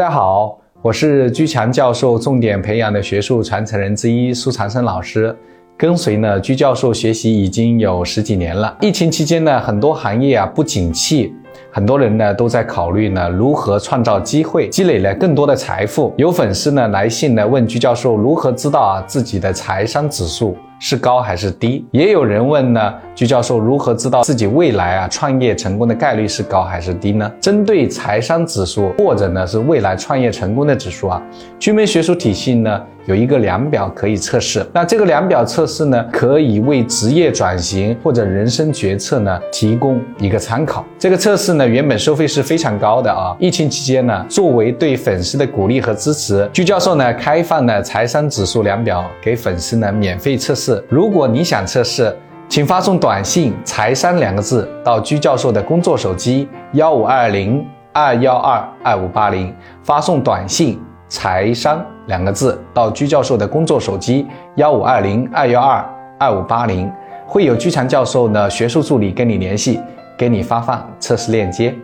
大家好，我是居强教授重点培养的学术传承人之一苏长生老师，跟随呢居教授学习已经有十几年了。疫情期间呢，很多行业啊不景气，很多人呢都在考虑呢如何创造机会，积累了更多的财富。有粉丝呢来信呢问居教授如何知道啊自己的财商指数。是高还是低？也有人问呢，鞠教授如何知道自己未来啊创业成功的概率是高还是低呢？针对财商指数或者呢是未来创业成功的指数啊，居门学术体系呢有一个量表可以测试。那这个量表测试呢，可以为职业转型或者人生决策呢提供一个参考。这个测试呢原本收费是非常高的啊，疫情期间呢，作为对粉丝的鼓励和支持，居教授呢开放了财商指数量表给粉丝呢免费测试。如果你想测试，请发送短信“财商”两个字到居教授的工作手机幺五二零二幺二二五八零，发送短信“财商”两个字到居教授的工作手机幺五二零二幺二二五八零，会有居强教授的学术助理跟你联系，给你发放测试链接。